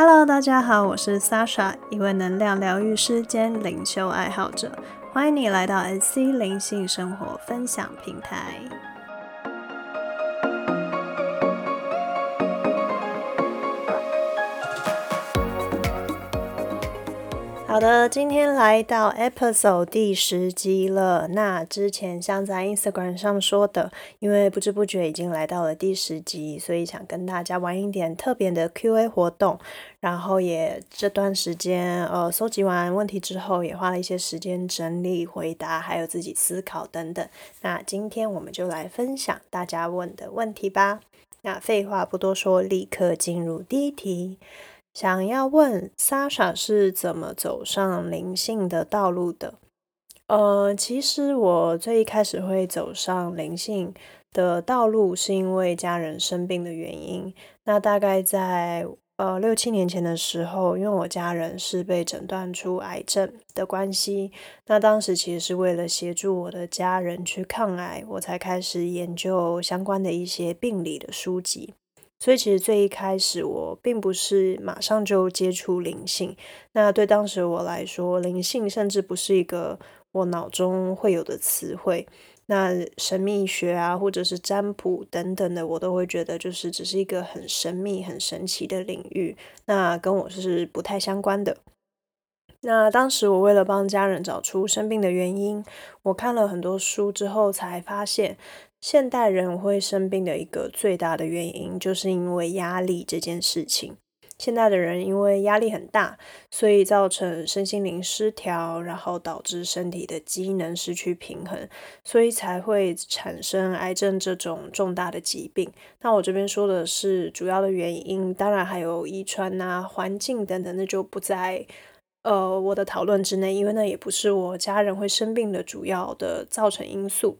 Hello，大家好，我是 Sasha，一位能量疗愈师兼灵修爱好者，欢迎你来到 SC 灵性生活分享平台。好的，今天来到 episode 第十集了。那之前像在 Instagram 上说的，因为不知不觉已经来到了第十集，所以想跟大家玩一点特别的 Q&A 活动。然后也这段时间，呃，搜集完问题之后，也花了一些时间整理、回答，还有自己思考等等。那今天我们就来分享大家问的问题吧。那废话不多说，立刻进入第一题。想要问 Sasha 是怎么走上灵性的道路的？呃，其实我最一开始会走上灵性的道路，是因为家人生病的原因。那大概在呃六七年前的时候，因为我家人是被诊断出癌症的关系，那当时其实是为了协助我的家人去抗癌，我才开始研究相关的一些病理的书籍。所以其实最一开始，我并不是马上就接触灵性。那对当时我来说，灵性甚至不是一个我脑中会有的词汇。那神秘学啊，或者是占卜等等的，我都会觉得就是只是一个很神秘、很神奇的领域。那跟我是不太相关的。那当时我为了帮家人找出生病的原因，我看了很多书之后，才发现。现代人会生病的一个最大的原因，就是因为压力这件事情。现代的人因为压力很大，所以造成身心灵失调，然后导致身体的机能失去平衡，所以才会产生癌症这种重大的疾病。那我这边说的是主要的原因，当然还有遗传啊、环境等等，那就不在呃我的讨论之内，因为那也不是我家人会生病的主要的造成因素。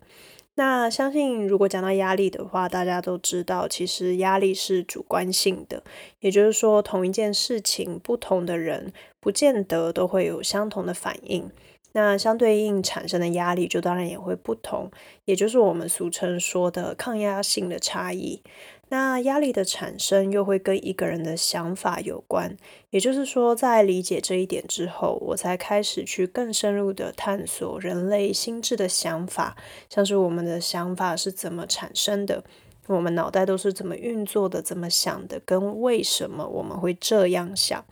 那相信，如果讲到压力的话，大家都知道，其实压力是主观性的，也就是说，同一件事情，不同的人不见得都会有相同的反应。那相对应产生的压力，就当然也会不同，也就是我们俗称说的抗压性的差异。那压力的产生又会跟一个人的想法有关，也就是说，在理解这一点之后，我才开始去更深入的探索人类心智的想法，像是我们的想法是怎么产生的，我们脑袋都是怎么运作的，怎么想的，跟为什么我们会这样想。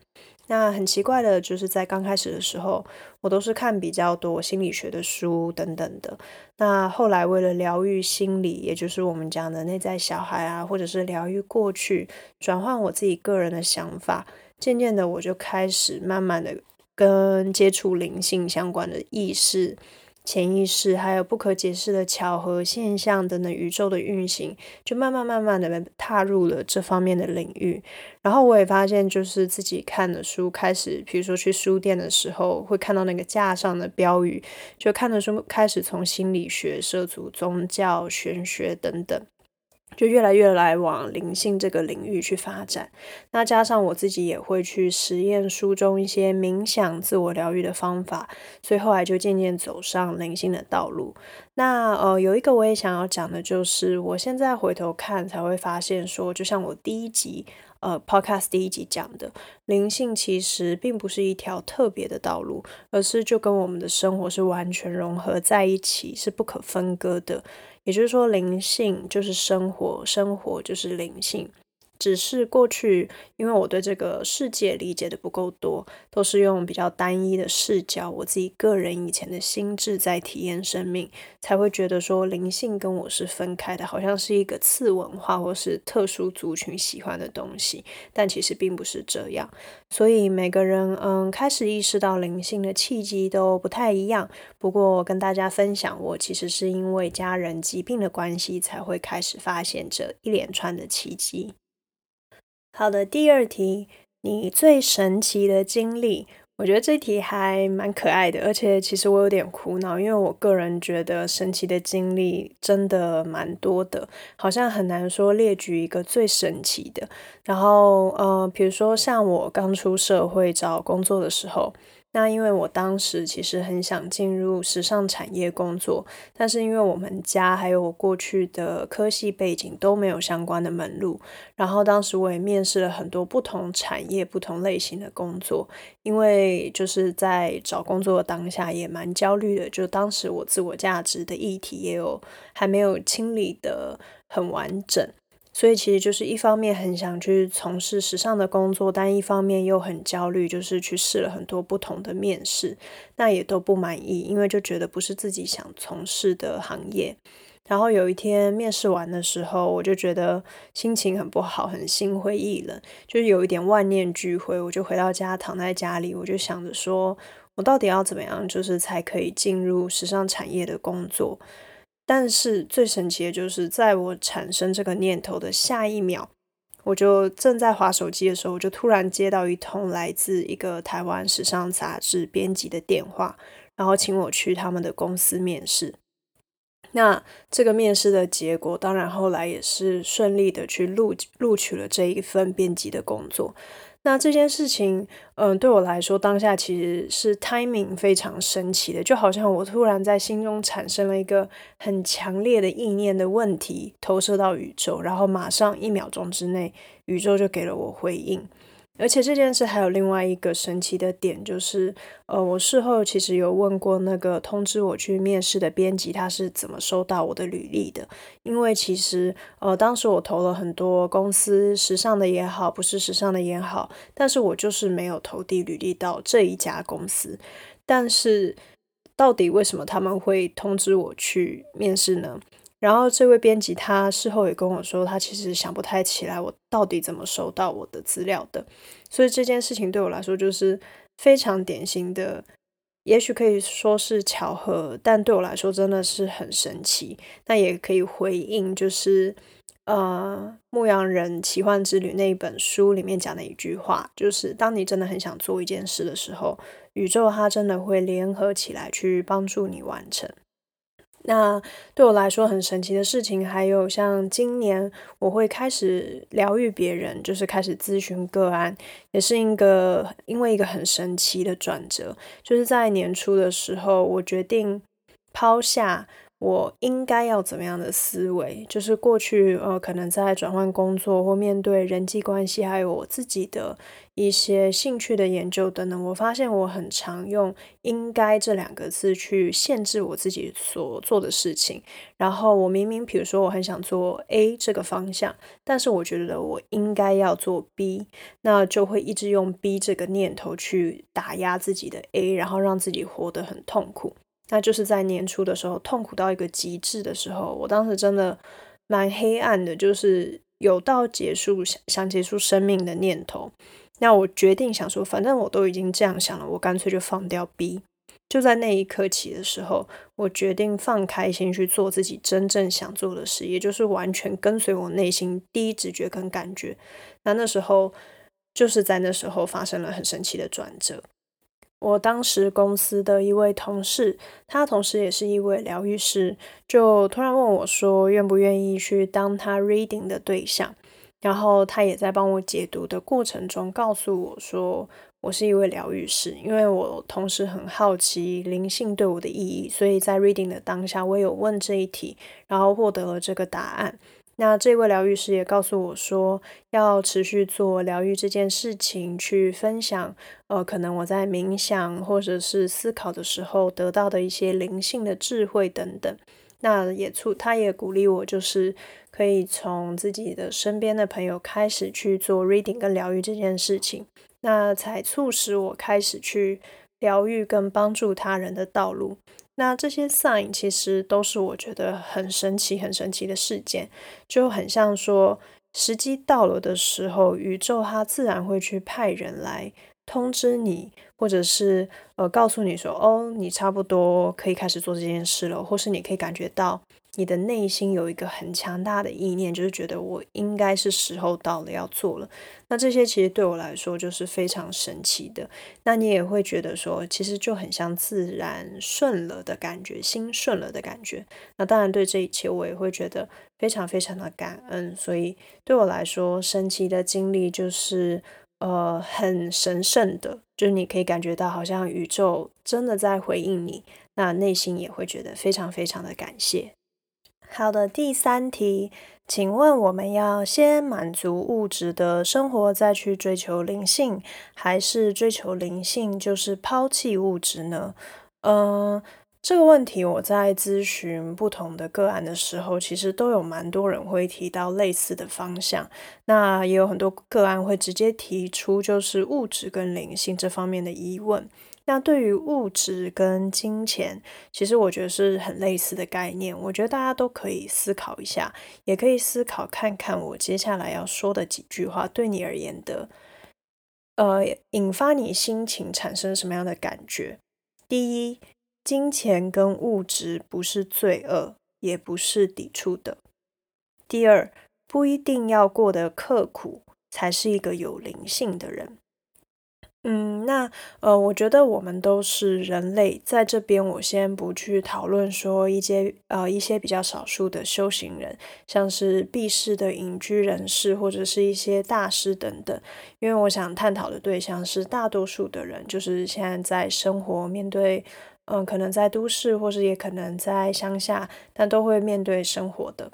那很奇怪的，就是在刚开始的时候，我都是看比较多心理学的书等等的。那后来为了疗愈心理，也就是我们讲的内在小孩啊，或者是疗愈过去，转换我自己个人的想法，渐渐的我就开始慢慢的跟接触灵性相关的意识。潜意识还有不可解释的巧合现象等等，宇宙的运行，就慢慢慢慢的踏入了这方面的领域。然后我也发现，就是自己看的书，开始，比如说去书店的时候，会看到那个架上的标语，就看的书开始从心理学涉足宗教、玄学等等。就越来越来往灵性这个领域去发展，那加上我自己也会去实验书中一些冥想、自我疗愈的方法，所以后来就渐渐走上灵性的道路。那呃，有一个我也想要讲的，就是我现在回头看才会发现，说就像我第一集呃 Podcast 第一集讲的，灵性其实并不是一条特别的道路，而是就跟我们的生活是完全融合在一起，是不可分割的。也就是说，灵性就是生活，生活就是灵性。只是过去，因为我对这个世界理解的不够多，都是用比较单一的视角，我自己个人以前的心智在体验生命，才会觉得说灵性跟我是分开的，好像是一个次文化或是特殊族群喜欢的东西，但其实并不是这样。所以每个人嗯开始意识到灵性的契机都不太一样。不过跟大家分享，我其实是因为家人疾病的关系，才会开始发现这一连串的奇迹。好的，第二题，你最神奇的经历，我觉得这题还蛮可爱的，而且其实我有点苦恼，因为我个人觉得神奇的经历真的蛮多的，好像很难说列举一个最神奇的。然后，呃，比如说像我刚出社会找工作的时候。那因为我当时其实很想进入时尚产业工作，但是因为我们家还有我过去的科系背景都没有相关的门路，然后当时我也面试了很多不同产业、不同类型的工作，因为就是在找工作的当下也蛮焦虑的，就当时我自我价值的议题也有还没有清理的很完整。所以其实就是一方面很想去从事时尚的工作，但一方面又很焦虑，就是去试了很多不同的面试，那也都不满意，因为就觉得不是自己想从事的行业。然后有一天面试完的时候，我就觉得心情很不好，很心灰意冷，就是有一点万念俱灰。我就回到家，躺在家里，我就想着说，我到底要怎么样，就是才可以进入时尚产业的工作。但是最神奇的就是，在我产生这个念头的下一秒，我就正在划手机的时候，我就突然接到一通来自一个台湾时尚杂志编辑的电话，然后请我去他们的公司面试。那这个面试的结果，当然后来也是顺利的去录录取了这一份编辑的工作。那这件事情，嗯，对我来说，当下其实是 timing 非常神奇的，就好像我突然在心中产生了一个很强烈的意念的问题，投射到宇宙，然后马上一秒钟之内，宇宙就给了我回应。而且这件事还有另外一个神奇的点，就是，呃，我事后其实有问过那个通知我去面试的编辑，他是怎么收到我的履历的？因为其实，呃，当时我投了很多公司，时尚的也好，不是时尚的也好，但是我就是没有投递履历到这一家公司。但是，到底为什么他们会通知我去面试呢？然后这位编辑他事后也跟我说，他其实想不太起来我到底怎么收到我的资料的，所以这件事情对我来说就是非常典型的，也许可以说是巧合，但对我来说真的是很神奇。那也可以回应，就是呃《牧羊人奇幻之旅》那一本书里面讲的一句话，就是当你真的很想做一件事的时候，宇宙它真的会联合起来去帮助你完成。那对我来说很神奇的事情，还有像今年我会开始疗愈别人，就是开始咨询个案，也是一个因为一个很神奇的转折，就是在年初的时候，我决定抛下。我应该要怎么样的思维？就是过去呃，可能在转换工作或面对人际关系，还有我自己的一些兴趣的研究等等，我发现我很常用“应该”这两个字去限制我自己所做的事情。然后我明明，比如说我很想做 A 这个方向，但是我觉得我应该要做 B，那就会一直用 B 这个念头去打压自己的 A，然后让自己活得很痛苦。那就是在年初的时候，痛苦到一个极致的时候，我当时真的蛮黑暗的，就是有到结束想想结束生命的念头。那我决定想说，反正我都已经这样想了，我干脆就放掉 B。就在那一刻起的时候，我决定放开心去做自己真正想做的事，也就是完全跟随我内心第一直觉跟感觉。那那时候就是在那时候发生了很神奇的转折。我当时公司的一位同事，他同时也是一位疗愈师，就突然问我说，愿不愿意去当他 reading 的对象？然后他也在帮我解读的过程中，告诉我说，我是一位疗愈师，因为我同时很好奇灵性对我的意义，所以在 reading 的当下，我有问这一题，然后获得了这个答案。那这位疗愈师也告诉我说，要持续做疗愈这件事情，去分享，呃，可能我在冥想或者是思考的时候得到的一些灵性的智慧等等。那也促，他也鼓励我，就是可以从自己的身边的朋友开始去做 reading 跟疗愈这件事情，那才促使我开始去疗愈跟帮助他人的道路。那这些 sign 其实都是我觉得很神奇、很神奇的事件，就很像说时机到了的时候，宇宙它自然会去派人来通知你，或者是呃告诉你说，哦，你差不多可以开始做这件事了，或是你可以感觉到。你的内心有一个很强大的意念，就是觉得我应该是时候到了要做了。那这些其实对我来说就是非常神奇的。那你也会觉得说，其实就很像自然顺了的感觉，心顺了的感觉。那当然对这一切我也会觉得非常非常的感恩。所以对我来说，神奇的经历就是呃很神圣的，就是你可以感觉到好像宇宙真的在回应你，那内心也会觉得非常非常的感谢。好的，第三题，请问我们要先满足物质的生活，再去追求灵性，还是追求灵性就是抛弃物质呢？嗯，这个问题我在咨询不同的个案的时候，其实都有蛮多人会提到类似的方向。那也有很多个案会直接提出，就是物质跟灵性这方面的疑问。那对于物质跟金钱，其实我觉得是很类似的概念。我觉得大家都可以思考一下，也可以思考看看我接下来要说的几句话对你而言的，呃，引发你心情产生什么样的感觉？第一，金钱跟物质不是罪恶，也不是抵触的。第二，不一定要过得刻苦，才是一个有灵性的人。嗯，那呃，我觉得我们都是人类，在这边我先不去讨论说一些呃一些比较少数的修行人，像是避世的隐居人士或者是一些大师等等，因为我想探讨的对象是大多数的人，就是现在在生活面对，嗯，可能在都市或者也可能在乡下，但都会面对生活的。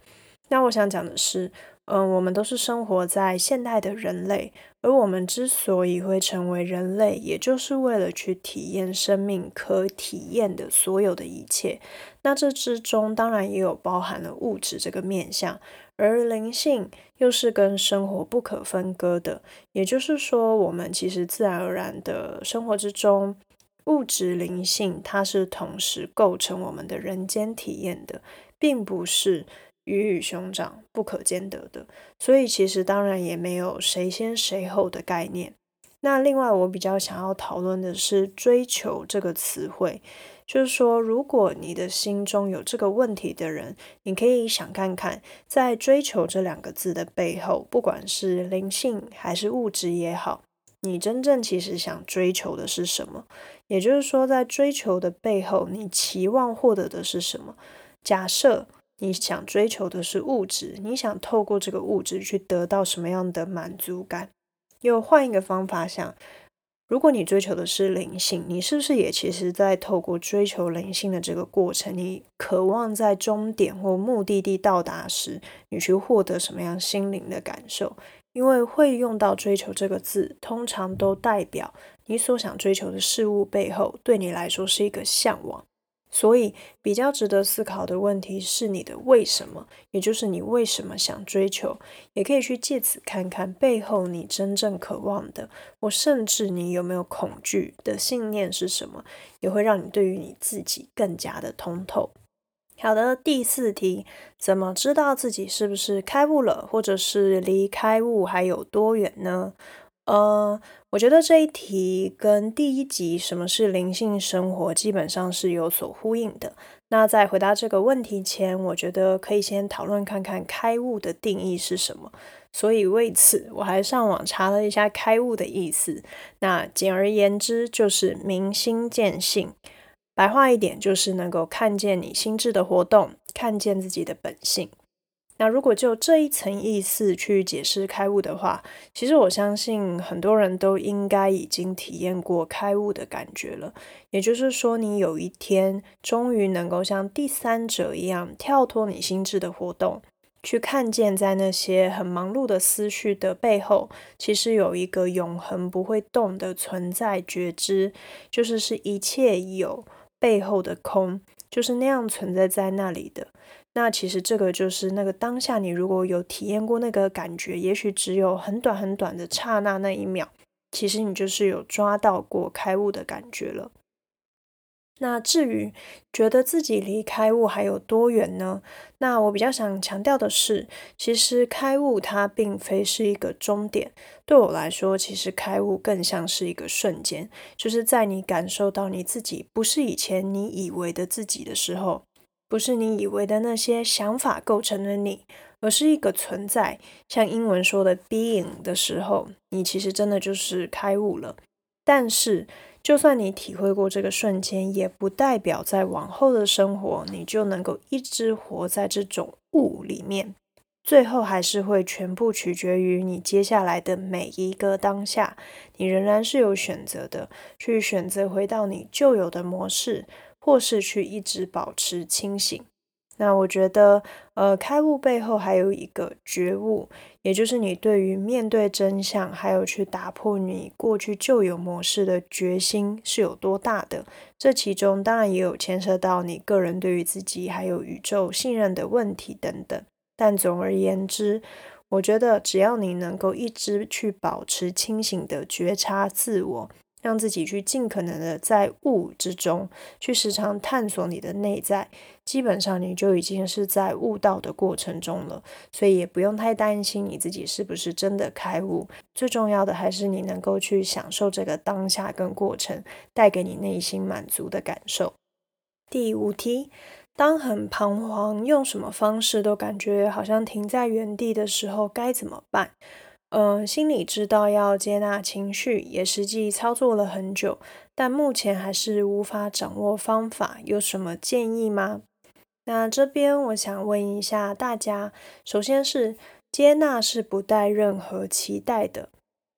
那我想讲的是。嗯，我们都是生活在现代的人类，而我们之所以会成为人类，也就是为了去体验生命可体验的所有的一切。那这之中当然也有包含了物质这个面相，而灵性又是跟生活不可分割的。也就是说，我们其实自然而然的生活之中，物质灵性它是同时构成我们的人间体验的，并不是。鱼与熊掌不可兼得的，所以其实当然也没有谁先谁后的概念。那另外，我比较想要讨论的是“追求”这个词汇，就是说，如果你的心中有这个问题的人，你可以想看看，在“追求”这两个字的背后，不管是灵性还是物质也好，你真正其实想追求的是什么？也就是说，在追求的背后，你期望获得的是什么？假设。你想追求的是物质，你想透过这个物质去得到什么样的满足感？又换一个方法想，如果你追求的是灵性，你是不是也其实在透过追求灵性的这个过程，你渴望在终点或目的地到达时，你去获得什么样心灵的感受？因为会用到“追求”这个字，通常都代表你所想追求的事物背后，对你来说是一个向往。所以，比较值得思考的问题是你的为什么，也就是你为什么想追求，也可以去借此看看背后你真正渴望的，或甚至你有没有恐惧的信念是什么，也会让你对于你自己更加的通透。好的，第四题，怎么知道自己是不是开悟了，或者是离开悟还有多远呢？呃，我觉得这一题跟第一集什么是灵性生活基本上是有所呼应的。那在回答这个问题前，我觉得可以先讨论看看开悟的定义是什么。所以为此，我还上网查了一下开悟的意思。那简而言之，就是明心见性。白话一点，就是能够看见你心智的活动，看见自己的本性。那如果就这一层意思去解释开悟的话，其实我相信很多人都应该已经体验过开悟的感觉了。也就是说，你有一天终于能够像第三者一样跳脱你心智的活动，去看见在那些很忙碌的思绪的背后，其实有一个永恒不会动的存在觉知，就是是一切有背后的空，就是那样存在在那里的。那其实这个就是那个当下，你如果有体验过那个感觉，也许只有很短很短的刹那那一秒，其实你就是有抓到过开悟的感觉了。那至于觉得自己离开悟还有多远呢？那我比较想强调的是，其实开悟它并非是一个终点。对我来说，其实开悟更像是一个瞬间，就是在你感受到你自己不是以前你以为的自己的时候。不是你以为的那些想法构成了你，而是一个存在，像英文说的 being 的时候，你其实真的就是开悟了。但是，就算你体会过这个瞬间，也不代表在往后的生活，你就能够一直活在这种悟里面。最后还是会全部取决于你接下来的每一个当下，你仍然是有选择的，去选择回到你旧有的模式，或是去一直保持清醒。那我觉得，呃，开悟背后还有一个觉悟，也就是你对于面对真相，还有去打破你过去旧有模式的决心是有多大的。这其中当然也有牵涉到你个人对于自己还有宇宙信任的问题等等。但总而言之，我觉得只要你能够一直去保持清醒的觉察自我，让自己去尽可能的在悟之中去时常探索你的内在，基本上你就已经是在悟道的过程中了。所以也不用太担心你自己是不是真的开悟。最重要的还是你能够去享受这个当下跟过程带给你内心满足的感受。第五题。当很彷徨，用什么方式都感觉好像停在原地的时候，该怎么办？呃，心里知道要接纳情绪，也实际操作了很久，但目前还是无法掌握方法，有什么建议吗？那这边我想问一下大家，首先是接纳是不带任何期待的。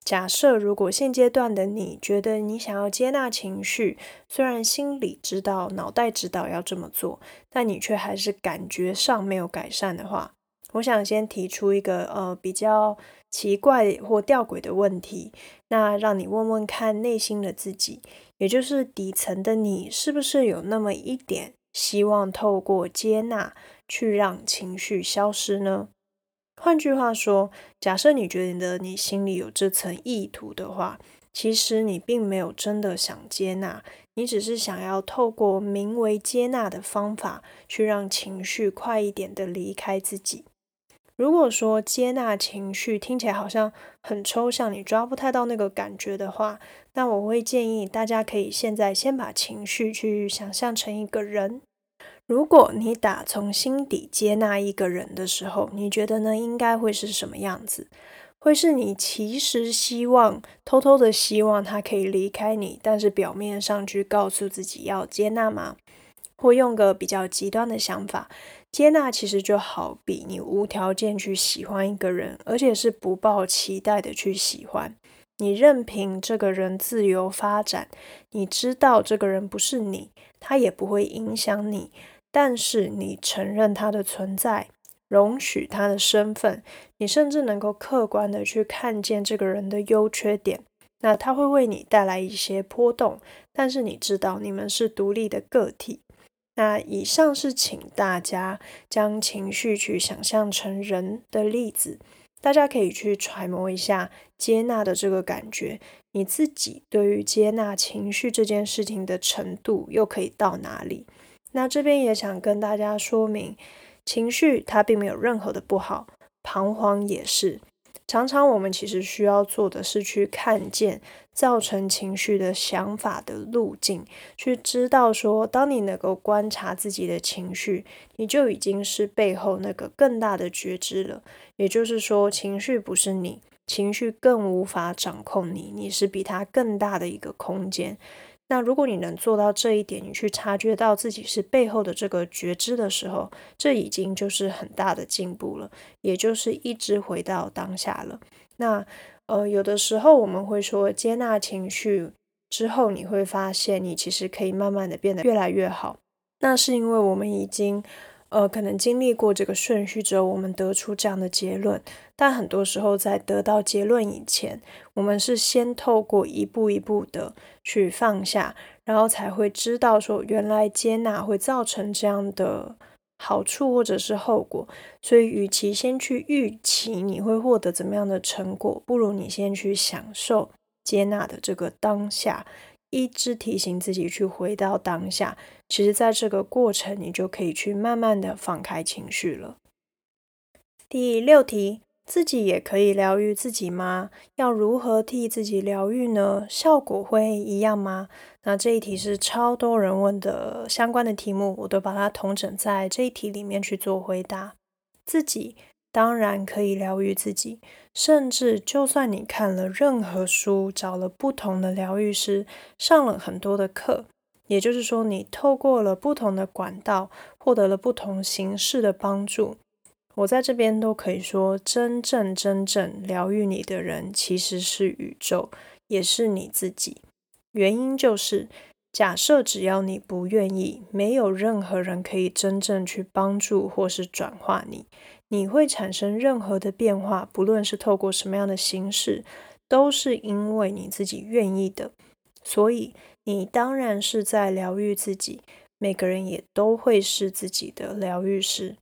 假设如果现阶段的你觉得你想要接纳情绪，虽然心里知道、脑袋知道要这么做，但你却还是感觉上没有改善的话，我想先提出一个呃比较奇怪或吊诡的问题，那让你问问看内心的自己，也就是底层的你，是不是有那么一点希望透过接纳去让情绪消失呢？换句话说，假设你觉得你心里有这层意图的话，其实你并没有真的想接纳，你只是想要透过名为接纳的方法，去让情绪快一点的离开自己。如果说接纳情绪听起来好像很抽象，你抓不太到那个感觉的话，那我会建议大家可以现在先把情绪去想象成一个人。如果你打从心底接纳一个人的时候，你觉得呢？应该会是什么样子？会是你其实希望偷偷的希望他可以离开你，但是表面上去告诉自己要接纳吗？或用个比较极端的想法，接纳其实就好比你无条件去喜欢一个人，而且是不抱期待的去喜欢，你任凭这个人自由发展，你知道这个人不是你，他也不会影响你。但是你承认他的存在，容许他的身份，你甚至能够客观的去看见这个人的优缺点。那他会为你带来一些波动，但是你知道你们是独立的个体。那以上是请大家将情绪去想象成人的例子，大家可以去揣摩一下接纳的这个感觉，你自己对于接纳情绪这件事情的程度又可以到哪里？那这边也想跟大家说明，情绪它并没有任何的不好，彷徨也是。常常我们其实需要做的是去看见造成情绪的想法的路径，去知道说，当你能够观察自己的情绪，你就已经是背后那个更大的觉知了。也就是说，情绪不是你，情绪更无法掌控你，你是比它更大的一个空间。那如果你能做到这一点，你去察觉到自己是背后的这个觉知的时候，这已经就是很大的进步了，也就是一直回到当下了。那呃，有的时候我们会说接纳情绪之后，你会发现你其实可以慢慢的变得越来越好。那是因为我们已经。呃，可能经历过这个顺序之后，我们得出这样的结论。但很多时候，在得到结论以前，我们是先透过一步一步的去放下，然后才会知道说，原来接纳会造成这样的好处或者是后果。所以，与其先去预期你会获得怎么样的成果，不如你先去享受接纳的这个当下。一直提醒自己去回到当下，其实在这个过程，你就可以去慢慢的放开情绪了。第六题，自己也可以疗愈自己吗？要如何替自己疗愈呢？效果会一样吗？那这一题是超多人问的相关的题目，我都把它统整在这一题里面去做回答。自己。当然可以疗愈自己，甚至就算你看了任何书，找了不同的疗愈师，上了很多的课，也就是说，你透过了不同的管道，获得了不同形式的帮助。我在这边都可以说，真正真正疗愈你的人，其实是宇宙，也是你自己。原因就是，假设只要你不愿意，没有任何人可以真正去帮助或是转化你。你会产生任何的变化，不论是透过什么样的形式，都是因为你自己愿意的。所以，你当然是在疗愈自己。每个人也都会是自己的疗愈师。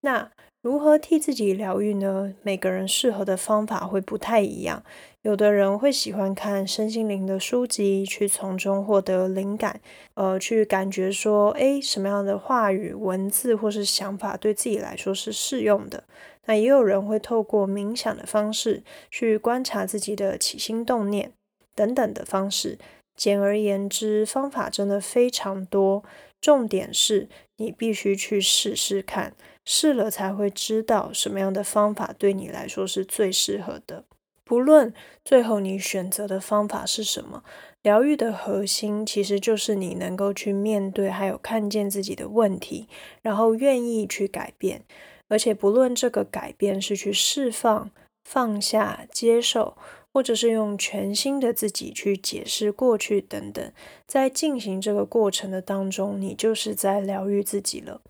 那如何替自己疗愈呢？每个人适合的方法会不太一样。有的人会喜欢看身心灵的书籍，去从中获得灵感，呃，去感觉说，诶，什么样的话语、文字或是想法对自己来说是适用的。那也有人会透过冥想的方式，去观察自己的起心动念等等的方式。简而言之，方法真的非常多。重点是你必须去试试看，试了才会知道什么样的方法对你来说是最适合的。不论最后你选择的方法是什么，疗愈的核心其实就是你能够去面对，还有看见自己的问题，然后愿意去改变。而且不论这个改变是去释放、放下、接受。或者是用全新的自己去解释过去等等，在进行这个过程的当中，你就是在疗愈自己了。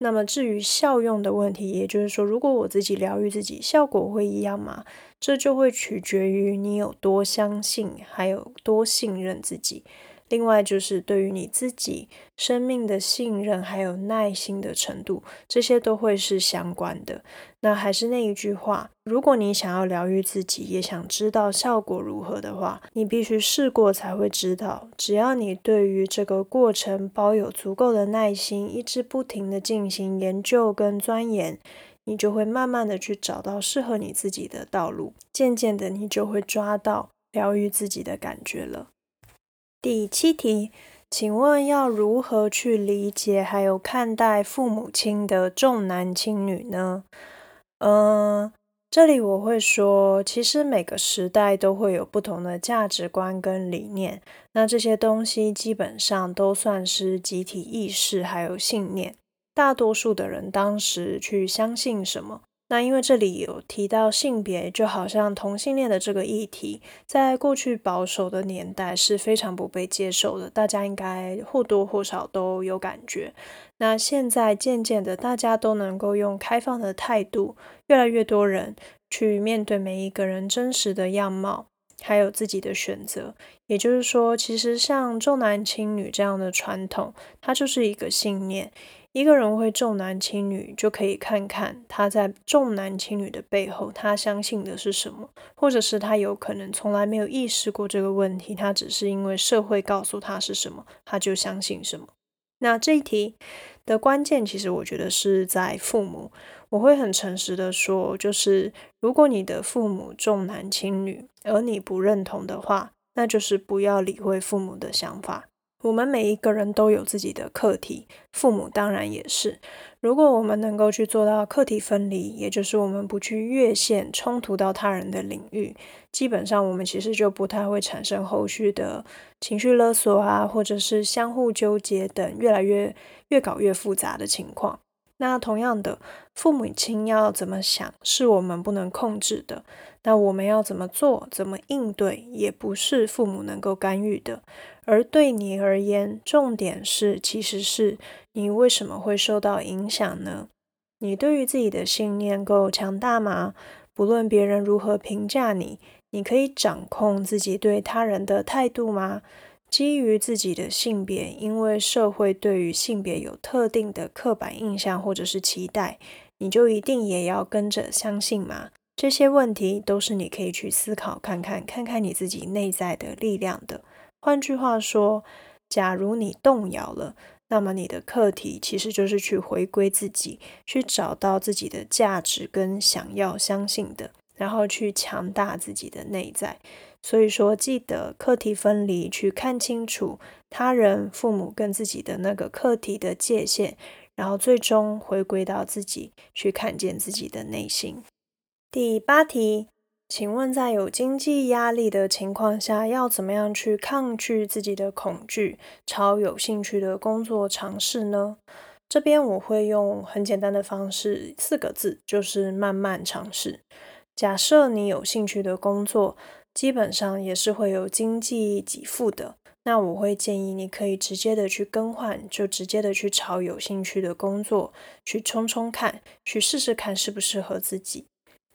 那么至于效用的问题，也就是说，如果我自己疗愈自己，效果会一样吗？这就会取决于你有多相信，还有多信任自己。另外就是对于你自己生命的信任，还有耐心的程度，这些都会是相关的。那还是那一句话，如果你想要疗愈自己，也想知道效果如何的话，你必须试过才会知道。只要你对于这个过程保有足够的耐心，一直不停的进行研究跟钻研，你就会慢慢的去找到适合你自己的道路。渐渐的，你就会抓到疗愈自己的感觉了。第七题，请问要如何去理解还有看待父母亲的重男轻女呢？嗯，这里我会说，其实每个时代都会有不同的价值观跟理念，那这些东西基本上都算是集体意识还有信念，大多数的人当时去相信什么。那因为这里有提到性别，就好像同性恋的这个议题，在过去保守的年代是非常不被接受的，大家应该或多或少都有感觉。那现在渐渐的，大家都能够用开放的态度，越来越多人去面对每一个人真实的样貌，还有自己的选择。也就是说，其实像重男轻女这样的传统，它就是一个信念。一个人会重男轻女，就可以看看他在重男轻女的背后，他相信的是什么，或者是他有可能从来没有意识过这个问题，他只是因为社会告诉他是什么，他就相信什么。那这一题的关键，其实我觉得是在父母。我会很诚实的说，就是如果你的父母重男轻女，而你不认同的话，那就是不要理会父母的想法。我们每一个人都有自己的课题，父母当然也是。如果我们能够去做到课题分离，也就是我们不去越线冲突到他人的领域，基本上我们其实就不太会产生后续的情绪勒索啊，或者是相互纠结等越来越越搞越复杂的情况。那同样的，父母亲要怎么想，是我们不能控制的。那我们要怎么做、怎么应对，也不是父母能够干预的。而对你而言，重点是，其实是你为什么会受到影响呢？你对于自己的信念够强大吗？不论别人如何评价你，你可以掌控自己对他人的态度吗？基于自己的性别，因为社会对于性别有特定的刻板印象或者是期待，你就一定也要跟着相信吗？这些问题都是你可以去思考看看，看看你自己内在的力量的。换句话说，假如你动摇了，那么你的课题其实就是去回归自己，去找到自己的价值跟想要相信的，然后去强大自己的内在。所以说，记得课题分离，去看清楚他人、父母跟自己的那个课题的界限，然后最终回归到自己，去看见自己的内心。第八题，请问在有经济压力的情况下，要怎么样去抗拒自己的恐惧，朝有兴趣的工作尝试呢？这边我会用很简单的方式，四个字，就是慢慢尝试。假设你有兴趣的工作，基本上也是会有经济给付的。那我会建议你可以直接的去更换，就直接的去朝有兴趣的工作去冲冲看，去试试看适不适合自己。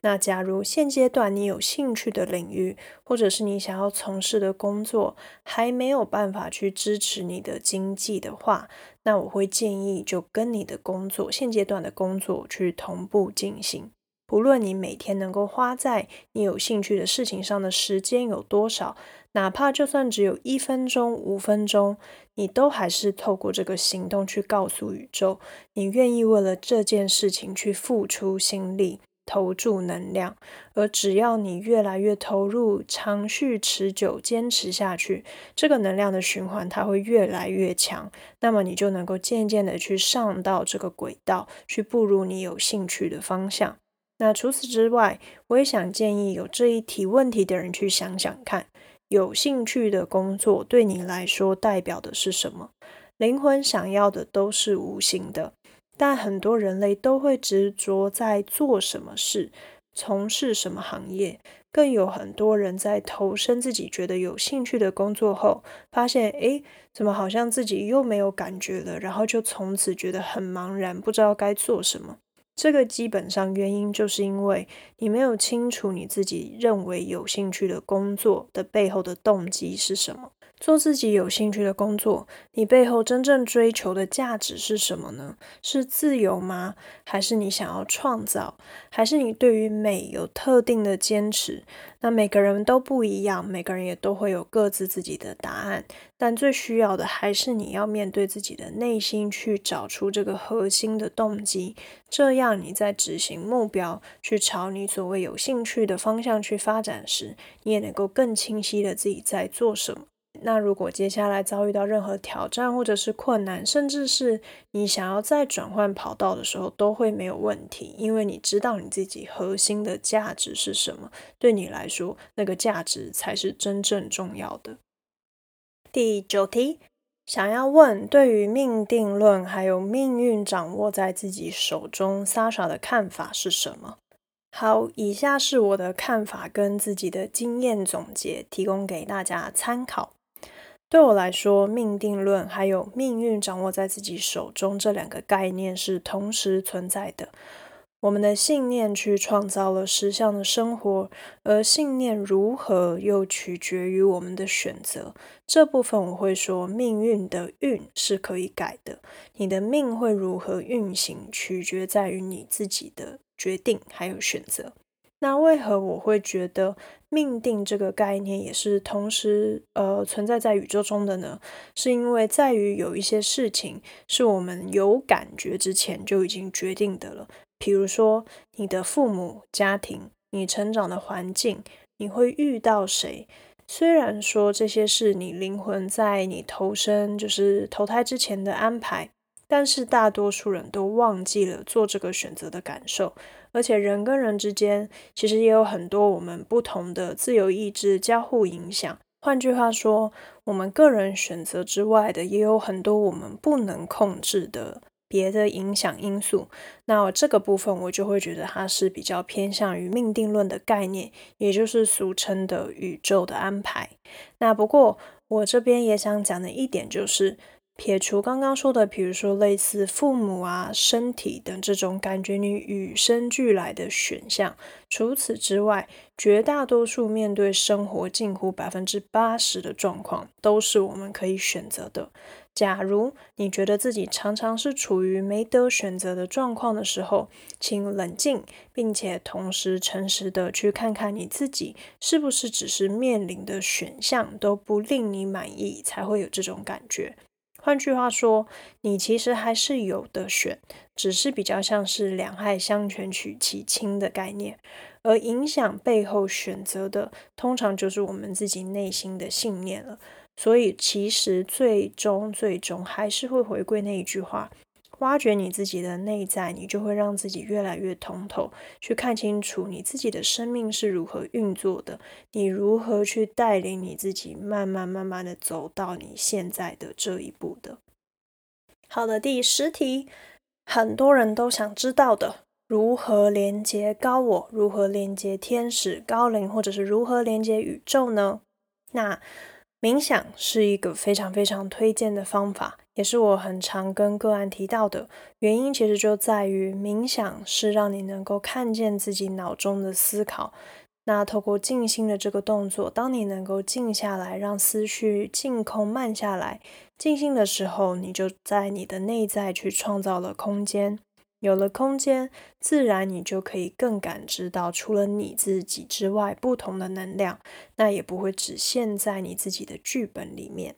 那假如现阶段你有兴趣的领域，或者是你想要从事的工作还没有办法去支持你的经济的话，那我会建议就跟你的工作现阶段的工作去同步进行。不论你每天能够花在你有兴趣的事情上的时间有多少，哪怕就算只有一分钟、五分钟，你都还是透过这个行动去告诉宇宙，你愿意为了这件事情去付出心力。投注能量，而只要你越来越投入、长续、持久、坚持下去，这个能量的循环它会越来越强。那么你就能够渐渐的去上到这个轨道，去步入你有兴趣的方向。那除此之外，我也想建议有这一题问题的人去想想看，有兴趣的工作对你来说代表的是什么？灵魂想要的都是无形的。但很多人类都会执着在做什么事、从事什么行业，更有很多人在投身自己觉得有兴趣的工作后，发现诶，怎么好像自己又没有感觉了，然后就从此觉得很茫然，不知道该做什么。这个基本上原因就是因为你没有清楚你自己认为有兴趣的工作的背后的动机是什么。做自己有兴趣的工作，你背后真正追求的价值是什么呢？是自由吗？还是你想要创造？还是你对于美有特定的坚持？那每个人都不一样，每个人也都会有各自自己的答案。但最需要的还是你要面对自己的内心，去找出这个核心的动机。这样你在执行目标，去朝你所谓有兴趣的方向去发展时，你也能够更清晰的自己在做什么。那如果接下来遭遇到任何挑战或者是困难，甚至是你想要再转换跑道的时候，都会没有问题，因为你知道你自己核心的价值是什么，对你来说，那个价值才是真正重要的。第九题，想要问对于命定论还有命运掌握在自己手中，Sasha 的看法是什么？好，以下是我的看法跟自己的经验总结，提供给大家参考。对我来说，命定论还有命运掌握在自己手中这两个概念是同时存在的。我们的信念去创造了实相的生活，而信念如何又取决于我们的选择。这部分我会说，命运的运是可以改的，你的命会如何运行，取决在于你自己的决定还有选择。那为何我会觉得命定这个概念也是同时呃存在在宇宙中的呢？是因为在于有一些事情是我们有感觉之前就已经决定的了，比如说你的父母、家庭、你成长的环境、你会遇到谁。虽然说这些是你灵魂在你投生就是投胎之前的安排，但是大多数人都忘记了做这个选择的感受。而且人跟人之间，其实也有很多我们不同的自由意志交互影响。换句话说，我们个人选择之外的，也有很多我们不能控制的别的影响因素。那这个部分，我就会觉得它是比较偏向于命定论的概念，也就是俗称的宇宙的安排。那不过，我这边也想讲的一点就是。撇除刚刚说的，比如说类似父母啊、身体等这种感觉你与生俱来的选项，除此之外，绝大多数面对生活近乎百分之八十的状况，都是我们可以选择的。假如你觉得自己常常是处于没得选择的状况的时候，请冷静，并且同时诚实的去看看你自己，是不是只是面临的选项都不令你满意，才会有这种感觉。换句话说，你其实还是有的选，只是比较像是两害相权取其轻的概念，而影响背后选择的，通常就是我们自己内心的信念了。所以，其实最终最终还是会回归那一句话。挖掘你自己的内在，你就会让自己越来越通透，去看清楚你自己的生命是如何运作的，你如何去带领你自己，慢慢慢慢的走到你现在的这一步的。好的，第十题，很多人都想知道的，如何连接高我？如何连接天使、高灵，或者是如何连接宇宙呢？那冥想是一个非常非常推荐的方法，也是我很常跟个案提到的原因。其实就在于冥想是让你能够看见自己脑中的思考。那透过静心的这个动作，当你能够静下来，让思绪静空慢下来，静心的时候，你就在你的内在去创造了空间。有了空间，自然你就可以更感知到除了你自己之外不同的能量，那也不会只限在你自己的剧本里面。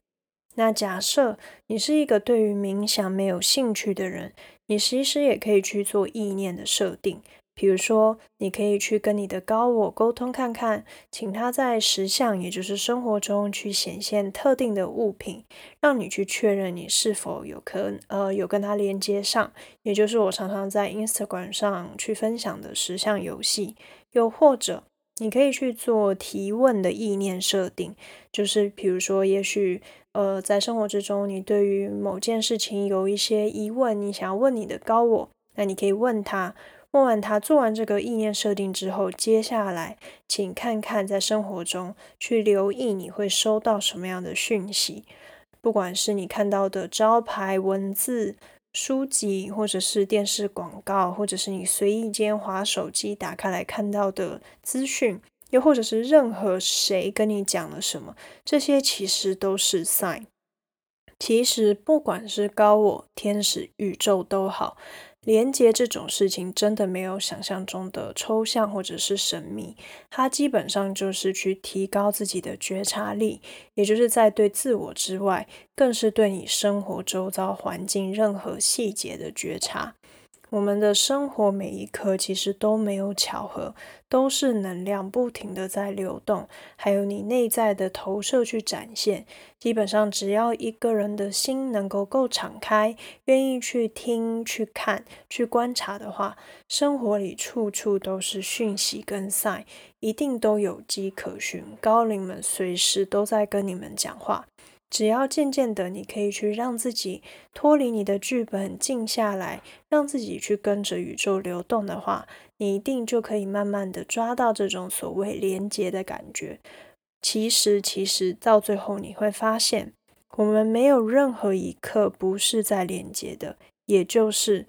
那假设你是一个对于冥想没有兴趣的人，你其实也可以去做意念的设定。比如说，你可以去跟你的高我沟通看看，请他在实相，也就是生活中去显现特定的物品，让你去确认你是否有可呃有跟他连接上，也就是我常常在 Instagram 上去分享的实相游戏。又或者，你可以去做提问的意念设定，就是比如说，也许呃在生活之中，你对于某件事情有一些疑问，你想要问你的高我，那你可以问他。问完他做完这个意念设定之后，接下来请看看在生活中去留意你会收到什么样的讯息，不管是你看到的招牌、文字、书籍，或者是电视广告，或者是你随意间划手机打开来看到的资讯，又或者是任何谁跟你讲了什么，这些其实都是 sign。其实不管是高我、天使、宇宙都好。连接这种事情真的没有想象中的抽象或者是神秘，它基本上就是去提高自己的觉察力，也就是在对自我之外，更是对你生活周遭环境任何细节的觉察。我们的生活每一刻其实都没有巧合，都是能量不停的在流动，还有你内在的投射去展现。基本上只要一个人的心能够够敞开，愿意去听、去看、去观察的话，生活里处处都是讯息跟赛，一定都有迹可循。高龄们随时都在跟你们讲话。只要渐渐的，你可以去让自己脱离你的剧本，静下来，让自己去跟着宇宙流动的话，你一定就可以慢慢的抓到这种所谓连接的感觉。其实，其实到最后你会发现，我们没有任何一刻不是在连接的，也就是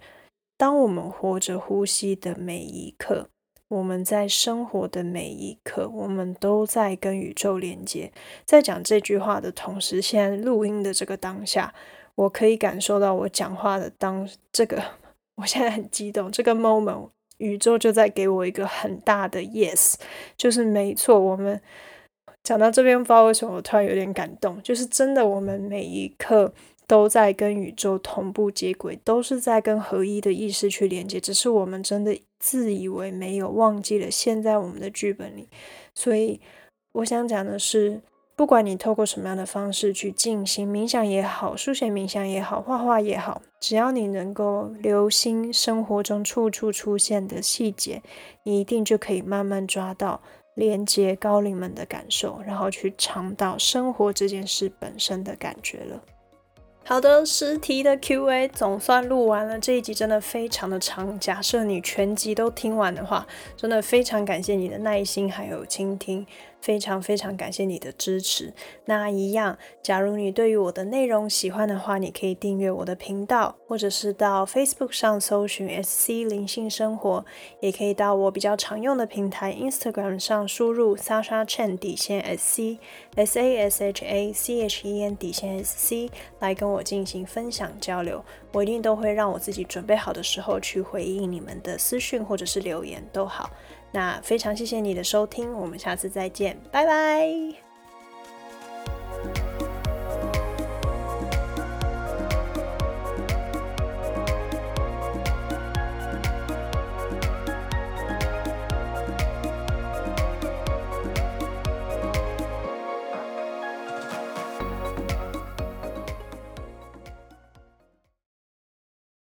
当我们活着呼吸的每一刻。我们在生活的每一刻，我们都在跟宇宙连接。在讲这句话的同时，现在录音的这个当下，我可以感受到我讲话的当这个，我现在很激动。这个 moment，宇宙就在给我一个很大的 yes，就是没错。我们讲到这边，不知道为什么我突然有点感动，就是真的，我们每一刻。都在跟宇宙同步接轨，都是在跟合一的意识去连接，只是我们真的自以为没有忘记了，现在我们的剧本里。所以我想讲的是，不管你透过什么样的方式去进行冥想也好，书写冥想也好，画画也好，只要你能够留心生活中处处出现的细节，你一定就可以慢慢抓到连接高龄们的感受，然后去尝到生活这件事本身的感觉了。好的，十题的 Q&A 总算录完了。这一集真的非常的长，假设你全集都听完的话，真的非常感谢你的耐心还有倾听。非常非常感谢你的支持。那一样，假如你对于我的内容喜欢的话，你可以订阅我的频道，或者是到 Facebook 上搜寻 SC 灵性生活，也可以到我比较常用的平台 Instagram 上输入 Sasha Chen 底线 SC S A S H A C H E N 底线 SC 来跟我进行分享交流。我一定都会让我自己准备好的时候去回应你们的私讯或者是留言都好。那非常谢谢你的收听我们下次再见拜拜。